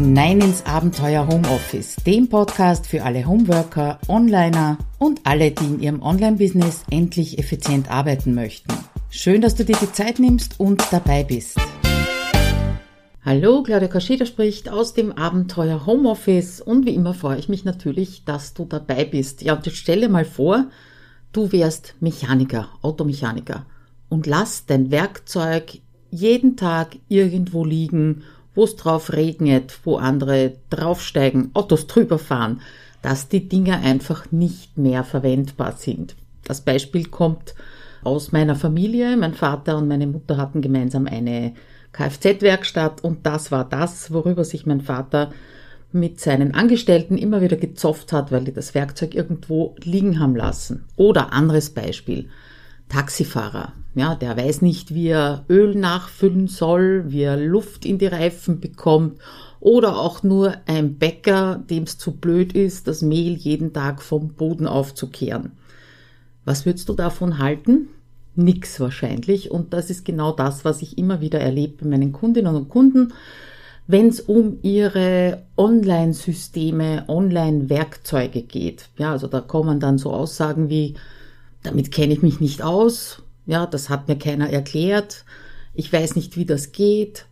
hinein ins Abenteuer Homeoffice, dem Podcast für alle Homeworker, Onliner und alle, die in ihrem Online-Business endlich effizient arbeiten möchten. Schön, dass du dir die Zeit nimmst und dabei bist. Hallo, Claudia Kascheda spricht aus dem Abenteuer Homeoffice und wie immer freue ich mich natürlich, dass du dabei bist. Ja, und jetzt stelle mal vor, du wärst Mechaniker, Automechaniker und lass dein Werkzeug jeden Tag irgendwo liegen wo es drauf regnet, wo andere draufsteigen, Autos drüber fahren, dass die Dinger einfach nicht mehr verwendbar sind. Das Beispiel kommt aus meiner Familie. Mein Vater und meine Mutter hatten gemeinsam eine Kfz-Werkstatt und das war das, worüber sich mein Vater mit seinen Angestellten immer wieder gezopft hat, weil die das Werkzeug irgendwo liegen haben lassen. Oder anderes Beispiel. Taxifahrer. Ja, der weiß nicht, wie er Öl nachfüllen soll, wie er Luft in die Reifen bekommt oder auch nur ein Bäcker, dem es zu blöd ist, das Mehl jeden Tag vom Boden aufzukehren. Was würdest du davon halten? Nix wahrscheinlich. Und das ist genau das, was ich immer wieder erlebe bei meinen Kundinnen und Kunden, wenn es um ihre Online-Systeme, Online-Werkzeuge geht. Ja, also da kommen dann so Aussagen wie, damit kenne ich mich nicht aus, ja, das hat mir keiner erklärt, ich weiß nicht, wie das geht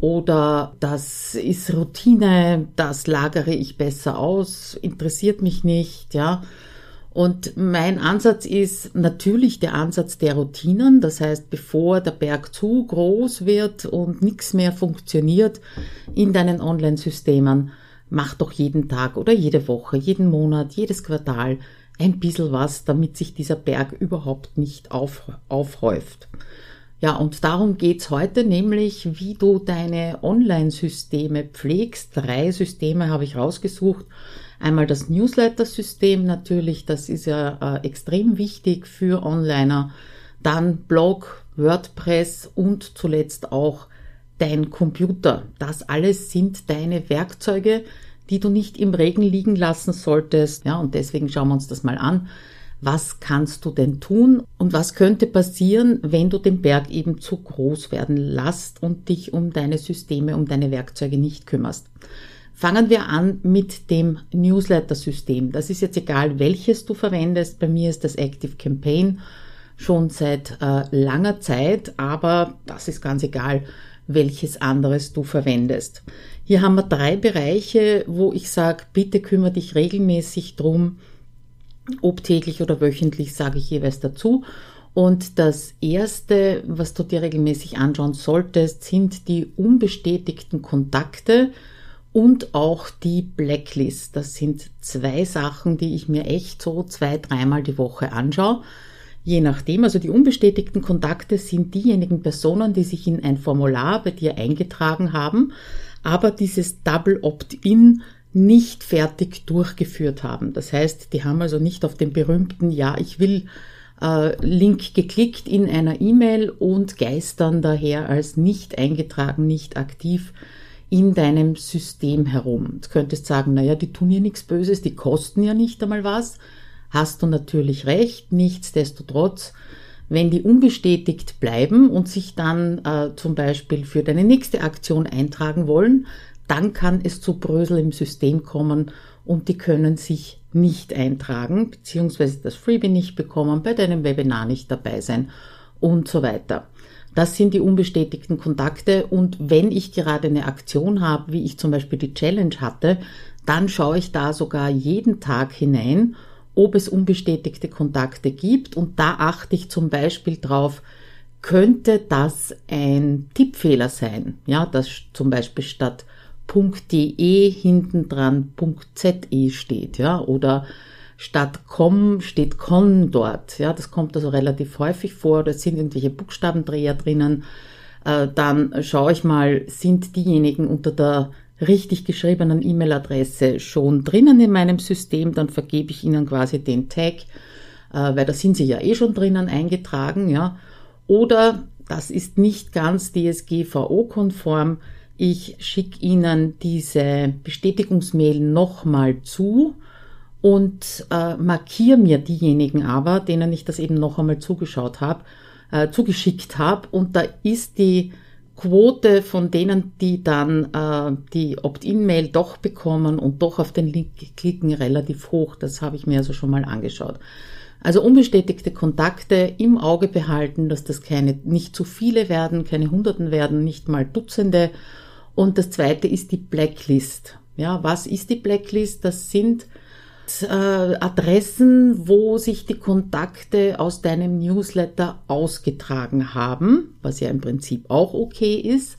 oder das ist Routine, das lagere ich besser aus, interessiert mich nicht, ja. Und mein Ansatz ist natürlich der Ansatz der Routinen. Das heißt, bevor der Berg zu groß wird und nichts mehr funktioniert in deinen Online-Systemen, mach doch jeden Tag oder jede Woche, jeden Monat, jedes Quartal ein bisschen was, damit sich dieser Berg überhaupt nicht auf, aufhäuft. Ja, und darum geht's heute, nämlich wie du deine Online-Systeme pflegst. Drei Systeme habe ich rausgesucht. Einmal das Newsletter-System natürlich, das ist ja äh, extrem wichtig für Onliner. Dann Blog, WordPress und zuletzt auch dein Computer. Das alles sind deine Werkzeuge, die du nicht im Regen liegen lassen solltest. Ja, und deswegen schauen wir uns das mal an. Was kannst du denn tun und was könnte passieren, wenn du den Berg eben zu groß werden lässt und dich um deine Systeme, um deine Werkzeuge nicht kümmerst? Fangen wir an mit dem Newsletter-System. Das ist jetzt egal, welches du verwendest. Bei mir ist das Active Campaign schon seit äh, langer Zeit, aber das ist ganz egal, welches anderes du verwendest. Hier haben wir drei Bereiche, wo ich sage, bitte kümmere dich regelmäßig drum, ob täglich oder wöchentlich, sage ich jeweils dazu. Und das erste, was du dir regelmäßig anschauen solltest, sind die unbestätigten Kontakte und auch die Blacklist. Das sind zwei Sachen, die ich mir echt so zwei, dreimal die Woche anschaue. Je nachdem, also die unbestätigten Kontakte sind diejenigen Personen, die sich in ein Formular bei dir eingetragen haben, aber dieses Double Opt-in nicht fertig durchgeführt haben. Das heißt, die haben also nicht auf den berühmten Ja, ich will äh, Link geklickt in einer E-Mail und geistern daher als nicht eingetragen, nicht aktiv in deinem System herum. Du könntest sagen, naja, die tun ja nichts Böses, die kosten ja nicht einmal was. Hast du natürlich recht, nichtsdestotrotz wenn die unbestätigt bleiben und sich dann äh, zum Beispiel für deine nächste Aktion eintragen wollen, dann kann es zu Brösel im System kommen und die können sich nicht eintragen, beziehungsweise das Freebie nicht bekommen, bei deinem Webinar nicht dabei sein und so weiter. Das sind die unbestätigten Kontakte und wenn ich gerade eine Aktion habe, wie ich zum Beispiel die Challenge hatte, dann schaue ich da sogar jeden Tag hinein ob es unbestätigte Kontakte gibt. Und da achte ich zum Beispiel drauf, könnte das ein Tippfehler sein? Ja, dass zum Beispiel statt .de hinten dran .ze steht, ja, oder statt com steht con dort, ja, das kommt also relativ häufig vor, da sind irgendwelche Buchstabendreher drinnen, äh, dann schaue ich mal, sind diejenigen unter der richtig geschriebenen E-Mail-Adresse schon drinnen in meinem System, dann vergebe ich Ihnen quasi den Tag, äh, weil da sind Sie ja eh schon drinnen eingetragen, ja. Oder das ist nicht ganz DSGVO-konform. Ich schicke Ihnen diese Bestätigungsmail nochmal zu und äh, markiere mir diejenigen aber, denen ich das eben noch einmal zugeschaut habe, äh, zugeschickt habe. Und da ist die Quote von denen, die dann äh, die Opt-in-Mail doch bekommen und doch auf den Link klicken, relativ hoch. Das habe ich mir also schon mal angeschaut. Also unbestätigte Kontakte im Auge behalten, dass das keine, nicht zu viele werden, keine Hunderten werden, nicht mal Dutzende. Und das zweite ist die Blacklist. Ja, was ist die Blacklist? Das sind äh, Adressen, wo sich die Kontakte aus deinem Newsletter ausgetragen haben, was ja im Prinzip auch okay ist.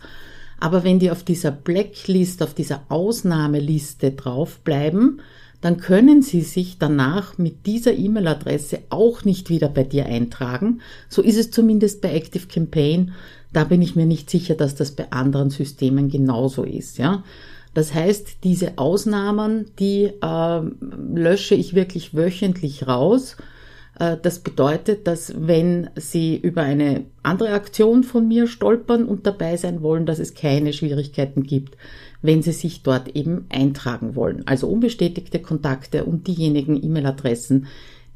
Aber wenn die auf dieser Blacklist, auf dieser Ausnahmeliste draufbleiben, dann können Sie sich danach mit dieser E-Mail-Adresse auch nicht wieder bei dir eintragen. So ist es zumindest bei Active Campaign. Da bin ich mir nicht sicher, dass das bei anderen Systemen genauso ist, ja. Das heißt, diese Ausnahmen, die äh, lösche ich wirklich wöchentlich raus. Äh, das bedeutet, dass wenn Sie über eine andere Aktion von mir stolpern und dabei sein wollen, dass es keine Schwierigkeiten gibt wenn Sie sich dort eben eintragen wollen. Also unbestätigte Kontakte und diejenigen E-Mail-Adressen,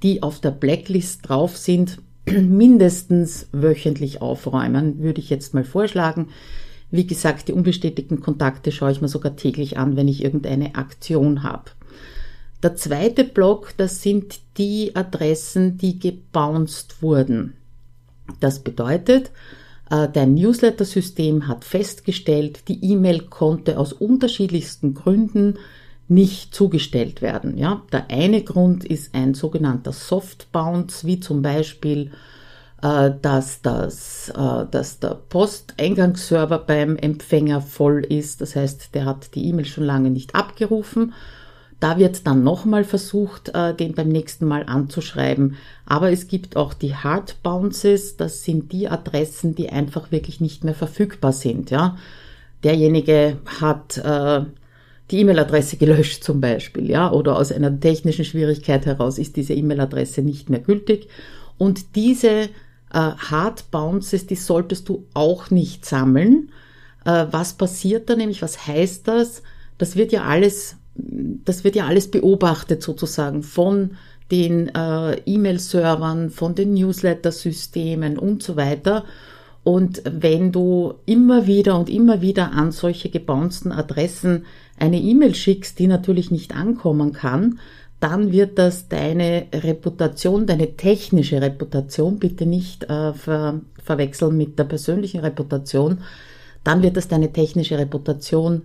die auf der Blacklist drauf sind, mindestens wöchentlich aufräumen, würde ich jetzt mal vorschlagen. Wie gesagt, die unbestätigten Kontakte schaue ich mir sogar täglich an, wenn ich irgendeine Aktion habe. Der zweite Block, das sind die Adressen, die gebounced wurden. Das bedeutet, äh, dein Newsletter-System hat festgestellt, die E-Mail konnte aus unterschiedlichsten Gründen nicht zugestellt werden. Ja, der eine Grund ist ein sogenannter Soft Bounce, wie zum Beispiel, dass, das, äh, dass der Posteingangsserver beim Empfänger voll ist. Das heißt, der hat die E-Mail schon lange nicht abgerufen da wird dann nochmal versucht, äh, den beim nächsten Mal anzuschreiben. Aber es gibt auch die Hard Bounces. Das sind die Adressen, die einfach wirklich nicht mehr verfügbar sind. Ja, derjenige hat äh, die E-Mail-Adresse gelöscht zum Beispiel, ja, oder aus einer technischen Schwierigkeit heraus ist diese E-Mail-Adresse nicht mehr gültig. Und diese äh, Hard Bounces, die solltest du auch nicht sammeln. Äh, was passiert da nämlich? Was heißt das? Das wird ja alles das wird ja alles beobachtet sozusagen von den äh, E-Mail-Servern, von den Newsletter-Systemen und so weiter. Und wenn du immer wieder und immer wieder an solche gebouncten Adressen eine E-Mail schickst, die natürlich nicht ankommen kann, dann wird das deine Reputation, deine technische Reputation, bitte nicht äh, ver verwechseln mit der persönlichen Reputation, dann wird das deine technische Reputation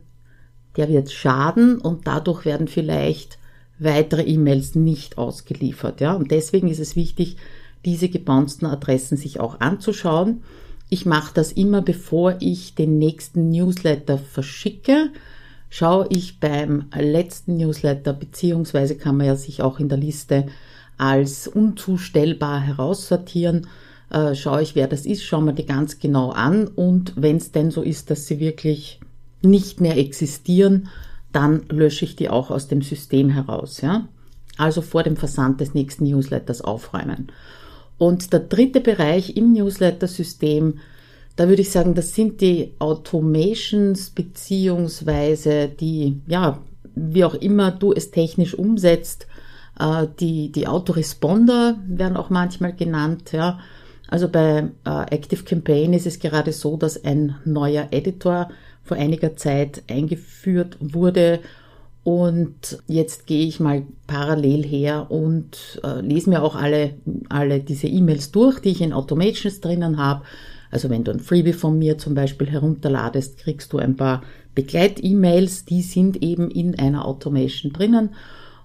der wird schaden und dadurch werden vielleicht weitere E-Mails nicht ausgeliefert. Ja? Und deswegen ist es wichtig, diese gebouncten Adressen sich auch anzuschauen. Ich mache das immer, bevor ich den nächsten Newsletter verschicke. Schaue ich beim letzten Newsletter, beziehungsweise kann man ja sich auch in der Liste als unzustellbar heraussortieren, äh, schaue ich, wer das ist, schaue mir die ganz genau an und wenn es denn so ist, dass sie wirklich nicht mehr existieren, dann lösche ich die auch aus dem System heraus. Ja? Also vor dem Versand des nächsten Newsletters aufräumen. Und der dritte Bereich im Newsletter-System, da würde ich sagen, das sind die Automations beziehungsweise die, ja, wie auch immer du es technisch umsetzt, äh, die, die Autoresponder werden auch manchmal genannt, ja. Also bei äh, Active Campaign ist es gerade so, dass ein neuer Editor vor einiger Zeit eingeführt wurde. Und jetzt gehe ich mal parallel her und äh, lese mir auch alle, alle diese E-Mails durch, die ich in Automations drinnen habe. Also wenn du ein Freebie von mir zum Beispiel herunterladest, kriegst du ein paar Begleit-E-Mails, die sind eben in einer Automation drinnen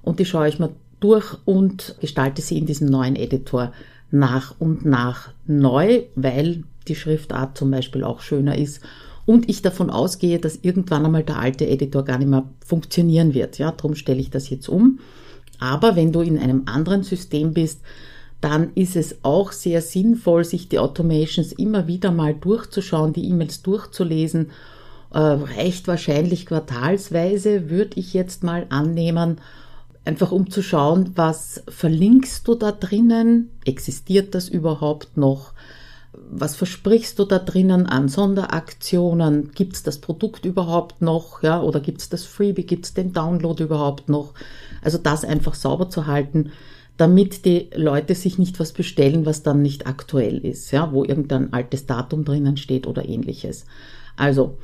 und die schaue ich mir durch und gestalte sie in diesem neuen Editor nach und nach neu, weil die Schriftart zum Beispiel auch schöner ist und ich davon ausgehe, dass irgendwann einmal der alte Editor gar nicht mehr funktionieren wird. Ja, darum stelle ich das jetzt um. Aber wenn du in einem anderen System bist, dann ist es auch sehr sinnvoll, sich die Automations immer wieder mal durchzuschauen, die E-Mails durchzulesen. Äh, reicht wahrscheinlich quartalsweise, würde ich jetzt mal annehmen, einfach um zu schauen, was verlinkst du da drinnen? Existiert das überhaupt noch? was versprichst du da drinnen an Sonderaktionen? Gibt es das Produkt überhaupt noch? Ja, oder gibt es das Freebie? Gibt es den Download überhaupt noch? Also das einfach sauber zu halten. Damit die Leute sich nicht was bestellen, was dann nicht aktuell ist, ja, wo irgendein altes Datum drinnen steht oder ähnliches. Also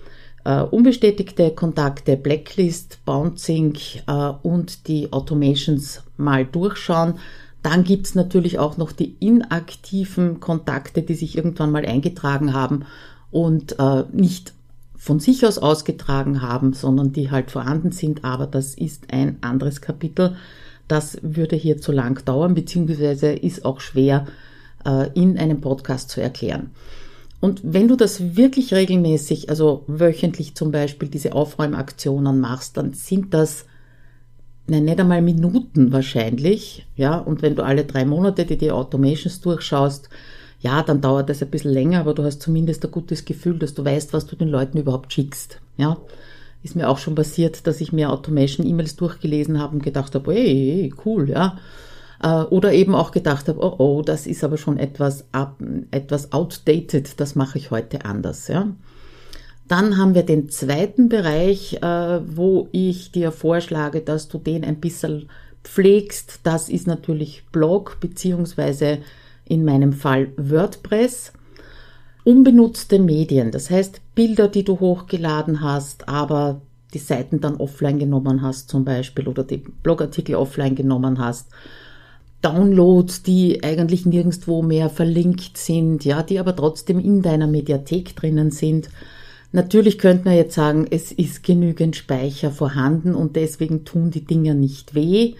äh, unbestätigte Kontakte, Blacklist, Bouncing äh, und die Automations mal durchschauen. Dann gibt's natürlich auch noch die inaktiven Kontakte, die sich irgendwann mal eingetragen haben und äh, nicht von sich aus ausgetragen haben, sondern die halt vorhanden sind. Aber das ist ein anderes Kapitel. Das würde hier zu lang dauern, beziehungsweise ist auch schwer äh, in einem Podcast zu erklären. Und wenn du das wirklich regelmäßig, also wöchentlich zum Beispiel diese Aufräumaktionen machst, dann sind das nein, nicht einmal Minuten wahrscheinlich, ja, und wenn du alle drei Monate die, die Automations durchschaust, ja, dann dauert das ein bisschen länger, aber du hast zumindest ein gutes Gefühl, dass du weißt, was du den Leuten überhaupt schickst, ja. Ist mir auch schon passiert, dass ich mir Automation-E-Mails durchgelesen habe und gedacht habe, hey, cool, ja. Äh, oder eben auch gedacht habe, oh, oh, das ist aber schon etwas, etwas outdated, das mache ich heute anders, ja. Dann haben wir den zweiten Bereich, äh, wo ich dir vorschlage, dass du den ein bisschen pflegst. Das ist natürlich Blog beziehungsweise in meinem Fall WordPress. Unbenutzte Medien, das heißt Bilder, die du hochgeladen hast, aber die Seiten dann offline genommen hast zum Beispiel oder die Blogartikel offline genommen hast. Downloads, die eigentlich nirgendwo mehr verlinkt sind, ja, die aber trotzdem in deiner Mediathek drinnen sind. Natürlich könnte man jetzt sagen, es ist genügend Speicher vorhanden und deswegen tun die Dinger nicht weh.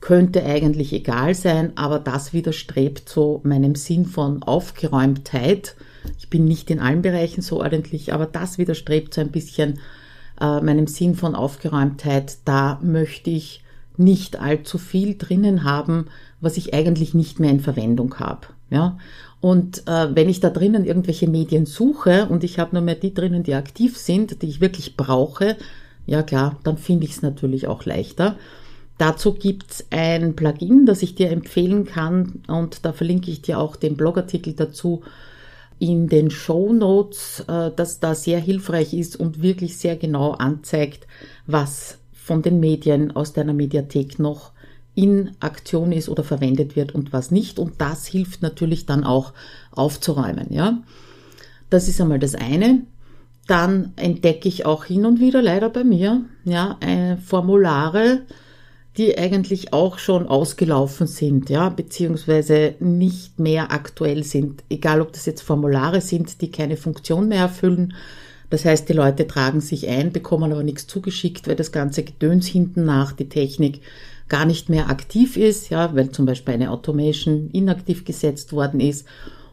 Könnte eigentlich egal sein, aber das widerstrebt so meinem Sinn von Aufgeräumtheit. Ich bin nicht in allen Bereichen so ordentlich, aber das widerstrebt so ein bisschen äh, meinem Sinn von Aufgeräumtheit. Da möchte ich nicht allzu viel drinnen haben, was ich eigentlich nicht mehr in Verwendung habe. Ja? Und äh, wenn ich da drinnen irgendwelche Medien suche und ich habe nur mehr die drinnen, die aktiv sind, die ich wirklich brauche, ja klar, dann finde ich es natürlich auch leichter. Dazu gibt's ein Plugin, das ich dir empfehlen kann und da verlinke ich dir auch den Blogartikel dazu in den Show Notes, äh, das da sehr hilfreich ist und wirklich sehr genau anzeigt, was von den Medien aus deiner Mediathek noch in Aktion ist oder verwendet wird und was nicht. Und das hilft natürlich dann auch aufzuräumen, ja. Das ist einmal das eine. Dann entdecke ich auch hin und wieder leider bei mir, ja, äh, Formulare, die eigentlich auch schon ausgelaufen sind, ja, beziehungsweise nicht mehr aktuell sind. Egal, ob das jetzt Formulare sind, die keine Funktion mehr erfüllen. Das heißt, die Leute tragen sich ein, bekommen aber nichts zugeschickt, weil das ganze Gedöns hinten nach, die Technik, gar nicht mehr aktiv ist, ja, weil zum Beispiel eine Automation inaktiv gesetzt worden ist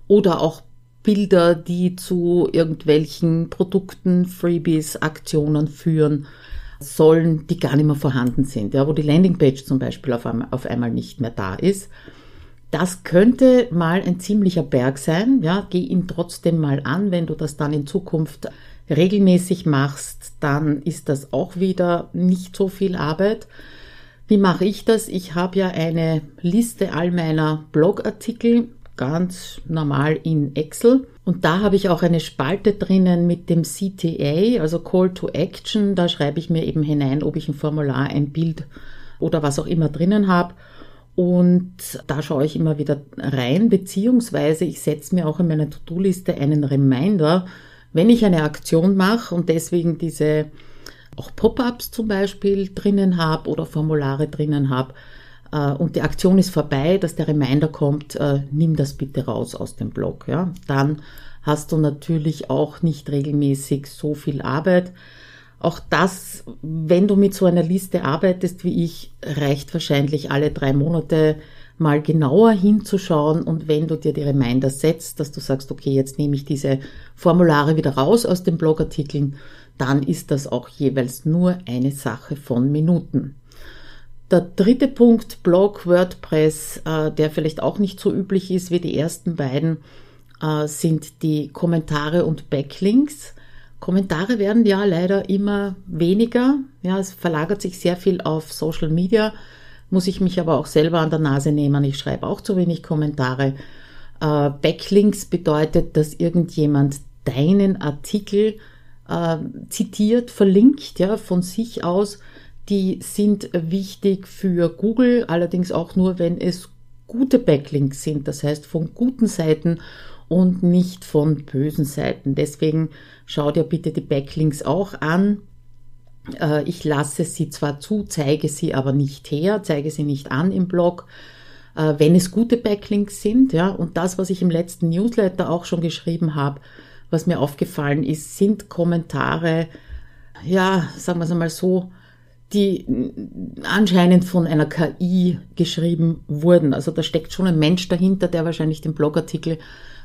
oder auch Bilder, die zu irgendwelchen Produkten, Freebies, Aktionen führen sollen, die gar nicht mehr vorhanden sind, ja, wo die Landingpage zum Beispiel auf einmal, auf einmal nicht mehr da ist. Das könnte mal ein ziemlicher Berg sein, ja, geh ihn trotzdem mal an, wenn du das dann in Zukunft regelmäßig machst, dann ist das auch wieder nicht so viel Arbeit. Wie mache ich das? Ich habe ja eine Liste all meiner Blogartikel, ganz normal in Excel. Und da habe ich auch eine Spalte drinnen mit dem CTA, also Call to Action. Da schreibe ich mir eben hinein, ob ich ein Formular, ein Bild oder was auch immer drinnen habe. Und da schaue ich immer wieder rein, beziehungsweise ich setze mir auch in meiner To-Do-Liste einen Reminder, wenn ich eine Aktion mache und deswegen diese auch Pop-ups zum Beispiel drinnen habe oder Formulare drinnen habe äh, und die Aktion ist vorbei, dass der Reminder kommt, äh, nimm das bitte raus aus dem Blog. Ja? Dann hast du natürlich auch nicht regelmäßig so viel Arbeit. Auch das, wenn du mit so einer Liste arbeitest wie ich, reicht wahrscheinlich alle drei Monate mal genauer hinzuschauen und wenn du dir die Reminder setzt, dass du sagst, okay, jetzt nehme ich diese Formulare wieder raus aus den Blogartikeln, dann ist das auch jeweils nur eine Sache von Minuten. Der dritte Punkt, Blog, WordPress, äh, der vielleicht auch nicht so üblich ist wie die ersten beiden, äh, sind die Kommentare und Backlinks. Kommentare werden ja leider immer weniger. Ja, es verlagert sich sehr viel auf Social Media, muss ich mich aber auch selber an der Nase nehmen. Ich schreibe auch zu wenig Kommentare. Äh, Backlinks bedeutet, dass irgendjemand deinen Artikel zitiert, verlinkt, ja, von sich aus. Die sind wichtig für Google, allerdings auch nur, wenn es gute Backlinks sind, das heißt von guten Seiten und nicht von bösen Seiten. Deswegen schau dir bitte die Backlinks auch an. Äh, ich lasse sie zwar zu, zeige sie aber nicht her, zeige sie nicht an im Blog, äh, wenn es gute Backlinks sind, ja. Und das, was ich im letzten Newsletter auch schon geschrieben habe, was mir aufgefallen ist, sind Kommentare, ja, sagen wir es einmal so, die anscheinend von einer KI geschrieben wurden. Also da steckt schon ein Mensch dahinter, der wahrscheinlich den Blogartikel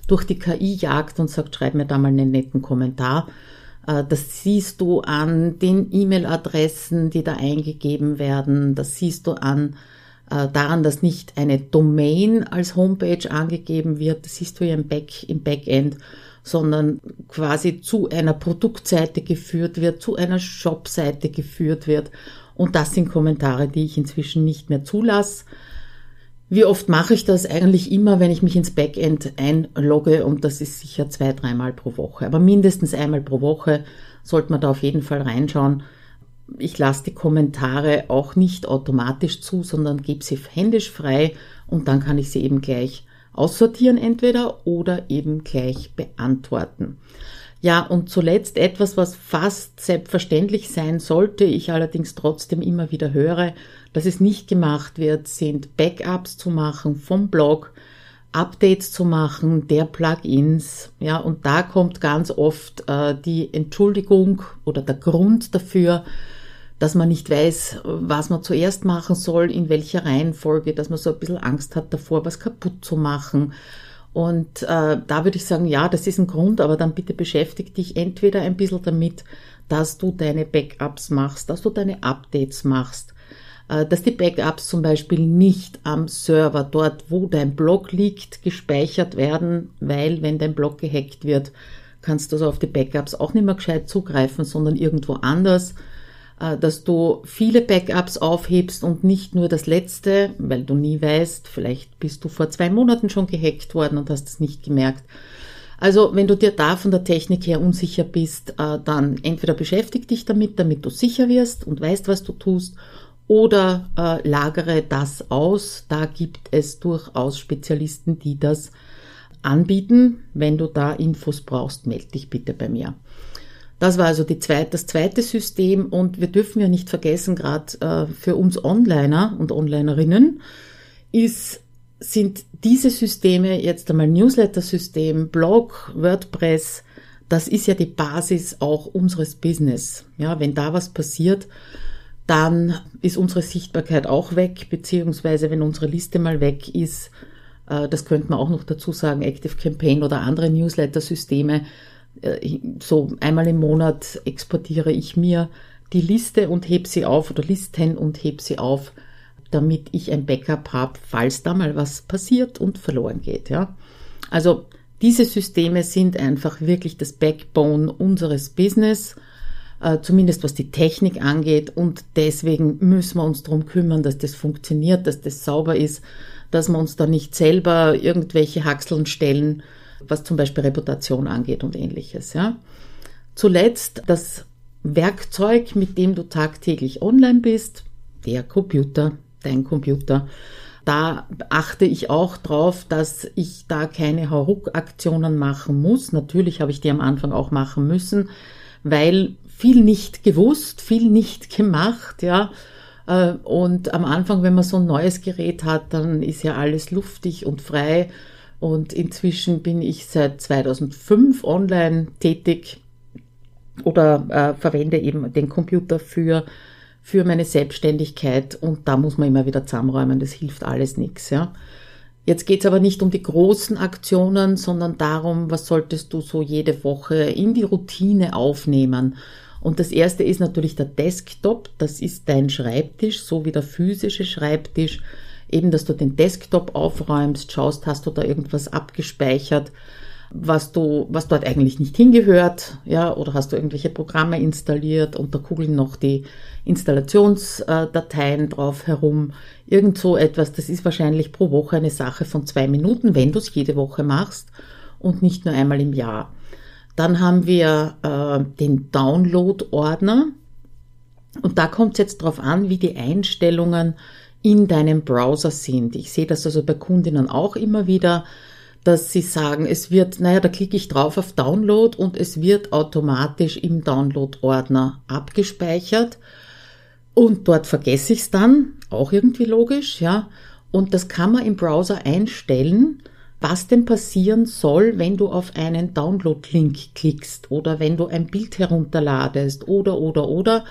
durch die KI jagt und sagt, schreib mir da mal einen netten Kommentar. Äh, das siehst du an den E-Mail-Adressen, die da eingegeben werden. Das siehst du an äh, daran, dass nicht eine Domain als Homepage angegeben wird. Das siehst du ja im, Back, im Backend sondern quasi zu einer Produktseite geführt wird, zu einer Shopseite geführt wird. Und das sind Kommentare, die ich inzwischen nicht mehr zulasse. Wie oft mache ich das? Eigentlich immer, wenn ich mich ins Backend einlogge und das ist sicher zwei, dreimal pro Woche. Aber mindestens einmal pro Woche sollte man da auf jeden Fall reinschauen. Ich lasse die Kommentare auch nicht automatisch zu, sondern gebe sie händisch frei und dann kann ich sie eben gleich aussortieren entweder oder eben gleich beantworten. Ja, und zuletzt etwas, was fast selbstverständlich sein sollte, ich allerdings trotzdem immer wieder höre, dass es nicht gemacht wird, sind Backups zu machen vom Blog, Updates zu machen der Plugins. Ja, und da kommt ganz oft äh, die Entschuldigung oder der Grund dafür, dass man nicht weiß, was man zuerst machen soll, in welcher Reihenfolge, dass man so ein bisschen Angst hat davor, was kaputt zu machen. Und äh, da würde ich sagen, ja, das ist ein Grund, aber dann bitte beschäftige dich entweder ein bisschen damit, dass du deine Backups machst, dass du deine Updates machst, äh, dass die Backups zum Beispiel nicht am Server, dort wo dein Blog liegt, gespeichert werden, weil wenn dein Blog gehackt wird, kannst du also auf die Backups auch nicht mehr gescheit zugreifen, sondern irgendwo anders. Äh, dass du viele Backups aufhebst und nicht nur das letzte, weil du nie weißt, vielleicht bist du vor zwei Monaten schon gehackt worden und hast es nicht gemerkt. Also wenn du dir da von der Technik her unsicher bist, äh, dann entweder beschäftige dich damit, damit du sicher wirst und weißt, was du tust, oder äh, lagere das aus. Da gibt es durchaus Spezialisten, die das anbieten. Wenn du da Infos brauchst, melde dich bitte bei mir. Das war also die zweite, das zweite System und wir dürfen ja nicht vergessen, gerade äh, für uns Onliner und Onlinerinnen ist, sind diese Systeme jetzt einmal Newsletter-System, Blog, WordPress, das ist ja die Basis auch unseres Business. Ja, wenn da was passiert, dann ist unsere Sichtbarkeit auch weg, beziehungsweise wenn unsere Liste mal weg ist, äh, das könnte man auch noch dazu sagen, Active Campaign oder andere Newsletter-Systeme, so einmal im Monat exportiere ich mir die Liste und heb sie auf oder Listen und heb sie auf, damit ich ein Backup habe, falls da mal was passiert und verloren geht, ja. Also diese Systeme sind einfach wirklich das Backbone unseres Business, äh, zumindest was die Technik angeht und deswegen müssen wir uns darum kümmern, dass das funktioniert, dass das sauber ist, dass wir uns da nicht selber irgendwelche Haxeln stellen, was zum Beispiel Reputation angeht und ähnliches. Ja. Zuletzt das Werkzeug, mit dem du tagtäglich online bist, der Computer, dein Computer. Da achte ich auch drauf, dass ich da keine Hauruck-Aktionen machen muss. Natürlich habe ich die am Anfang auch machen müssen, weil viel nicht gewusst, viel nicht gemacht, ja. Äh, und am Anfang, wenn man so ein neues Gerät hat, dann ist ja alles luftig und frei und inzwischen bin ich seit 2005 online tätig oder äh, verwende eben den Computer für, für meine Selbstständigkeit. Und da muss man immer wieder zusammenräumen. Das hilft alles nichts. Ja. Jetzt geht's aber nicht um die großen Aktionen, sondern darum, was solltest du so jede Woche in die Routine aufnehmen. Und das erste ist natürlich der Desktop. Das ist dein Schreibtisch, so wie der physische Schreibtisch eben, dass du den Desktop aufräumst, schaust, hast du da irgendwas abgespeichert, was du, was dort eigentlich nicht hingehört, ja, oder hast du irgendwelche Programme installiert und da kugeln noch die Installationsdateien drauf herum. Irgend so etwas, das ist wahrscheinlich pro Woche eine Sache von zwei Minuten, wenn du es jede Woche machst und nicht nur einmal im Jahr. Dann haben wir äh, den Download-Ordner und da kommt es jetzt drauf an, wie die Einstellungen in deinem Browser sind. Ich sehe das also bei Kundinnen auch immer wieder, dass sie sagen, es wird, naja, da klicke ich drauf auf Download und es wird automatisch im Download-Ordner abgespeichert und dort vergesse ich es dann, auch irgendwie logisch, ja. Und das kann man im Browser einstellen, was denn passieren soll, wenn du auf einen Download-Link klickst oder wenn du ein Bild herunterladest oder, oder, oder.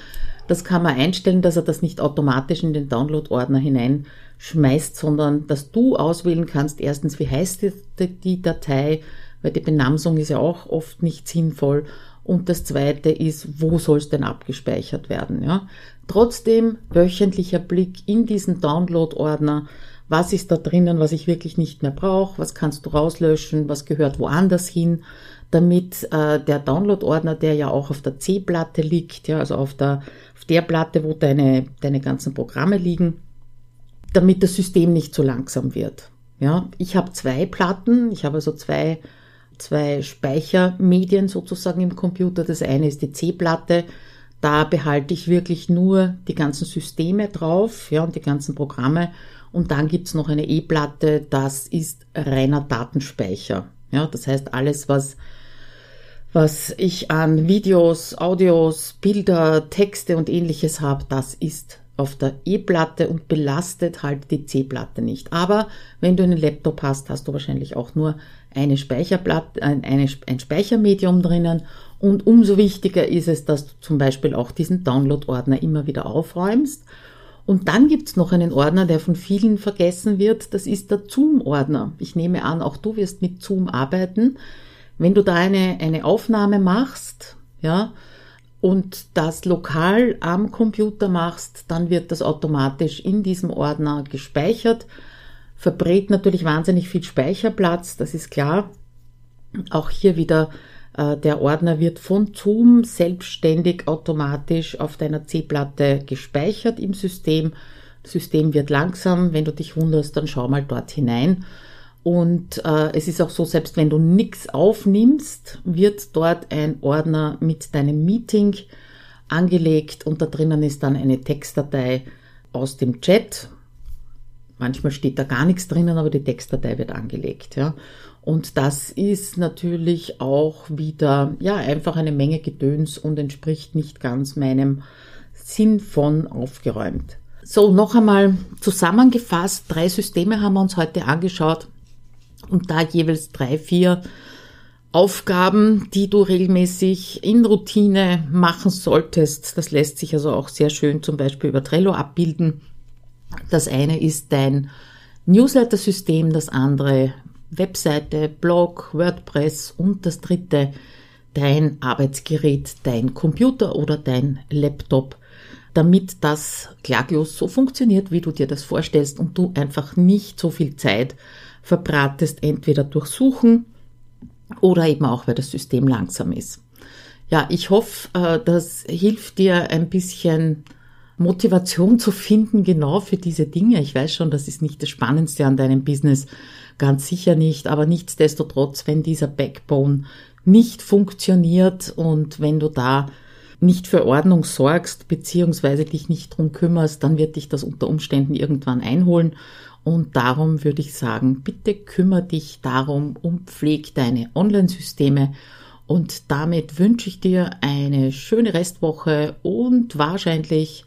Das kann man einstellen, dass er das nicht automatisch in den Download-Ordner hineinschmeißt, sondern dass du auswählen kannst, erstens, wie heißt die, Datei, weil die Benamsung ist ja auch oft nicht sinnvoll. Und das zweite ist, wo soll es denn abgespeichert werden? Ja? Trotzdem wöchentlicher Blick in diesen Download-Ordner. Was ist da drinnen, was ich wirklich nicht mehr brauche? Was kannst du rauslöschen? Was gehört woanders hin? Damit äh, der Download-Ordner, der ja auch auf der C-Platte liegt, ja, also auf der, auf der Platte, wo deine, deine ganzen Programme liegen, damit das System nicht zu langsam wird. Ja, ich habe zwei Platten, ich habe also zwei, zwei Speichermedien sozusagen im Computer. Das eine ist die C-Platte, da behalte ich wirklich nur die ganzen Systeme drauf, ja, und die ganzen Programme. Und dann gibt's noch eine E-Platte, das ist reiner Datenspeicher. Ja, das heißt, alles, was, was ich an Videos, Audios, Bilder, Texte und ähnliches habe, das ist auf der E-Platte und belastet halt die C-Platte nicht. Aber wenn du einen Laptop hast, hast du wahrscheinlich auch nur eine Speicherplatte, ein, eine, ein Speichermedium drinnen und umso wichtiger ist es, dass du zum Beispiel auch diesen Download-Ordner immer wieder aufräumst. Und dann gibt's noch einen Ordner, der von vielen vergessen wird. Das ist der Zoom-Ordner. Ich nehme an, auch du wirst mit Zoom arbeiten. Wenn du da eine, eine Aufnahme machst, ja, und das lokal am Computer machst, dann wird das automatisch in diesem Ordner gespeichert. Verbrät natürlich wahnsinnig viel Speicherplatz, das ist klar. Auch hier wieder äh, der Ordner wird von Zoom selbstständig automatisch auf deiner C-Platte gespeichert im System. Das System wird langsam. Wenn du dich wunderst, dann schau mal dort hinein. Und äh, es ist auch so, selbst wenn du nichts aufnimmst, wird dort ein Ordner mit deinem Meeting angelegt und da drinnen ist dann eine Textdatei aus dem Chat. Manchmal steht da gar nichts drinnen, aber die Textdatei wird angelegt. Ja. Und das ist natürlich auch wieder, ja, einfach eine Menge Gedöns und entspricht nicht ganz meinem Sinn von aufgeräumt. So, noch einmal zusammengefasst, drei Systeme haben wir uns heute angeschaut und da jeweils drei, vier Aufgaben, die du regelmäßig in Routine machen solltest. Das lässt sich also auch sehr schön zum Beispiel über Trello abbilden. Das eine ist dein Newsletter-System, das andere Webseite, Blog, WordPress und das dritte dein Arbeitsgerät, dein Computer oder dein Laptop, damit das klaglos so funktioniert, wie du dir das vorstellst und du einfach nicht so viel Zeit verbratest, entweder durch Suchen oder eben auch, weil das System langsam ist. Ja, ich hoffe, äh, das hilft dir ein bisschen Motivation zu finden, genau für diese Dinge. Ich weiß schon, das ist nicht das Spannendste an deinem Business, ganz sicher nicht, aber nichtsdestotrotz, wenn dieser Backbone nicht funktioniert und wenn du da nicht für Ordnung sorgst, beziehungsweise dich nicht drum kümmerst, dann wird dich das unter Umständen irgendwann einholen. Und darum würde ich sagen, bitte kümmere dich darum und pfleg deine Online-Systeme. Und damit wünsche ich dir eine schöne Restwoche und wahrscheinlich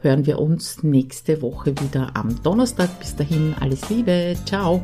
hören wir uns nächste Woche wieder am Donnerstag. Bis dahin alles Liebe, ciao.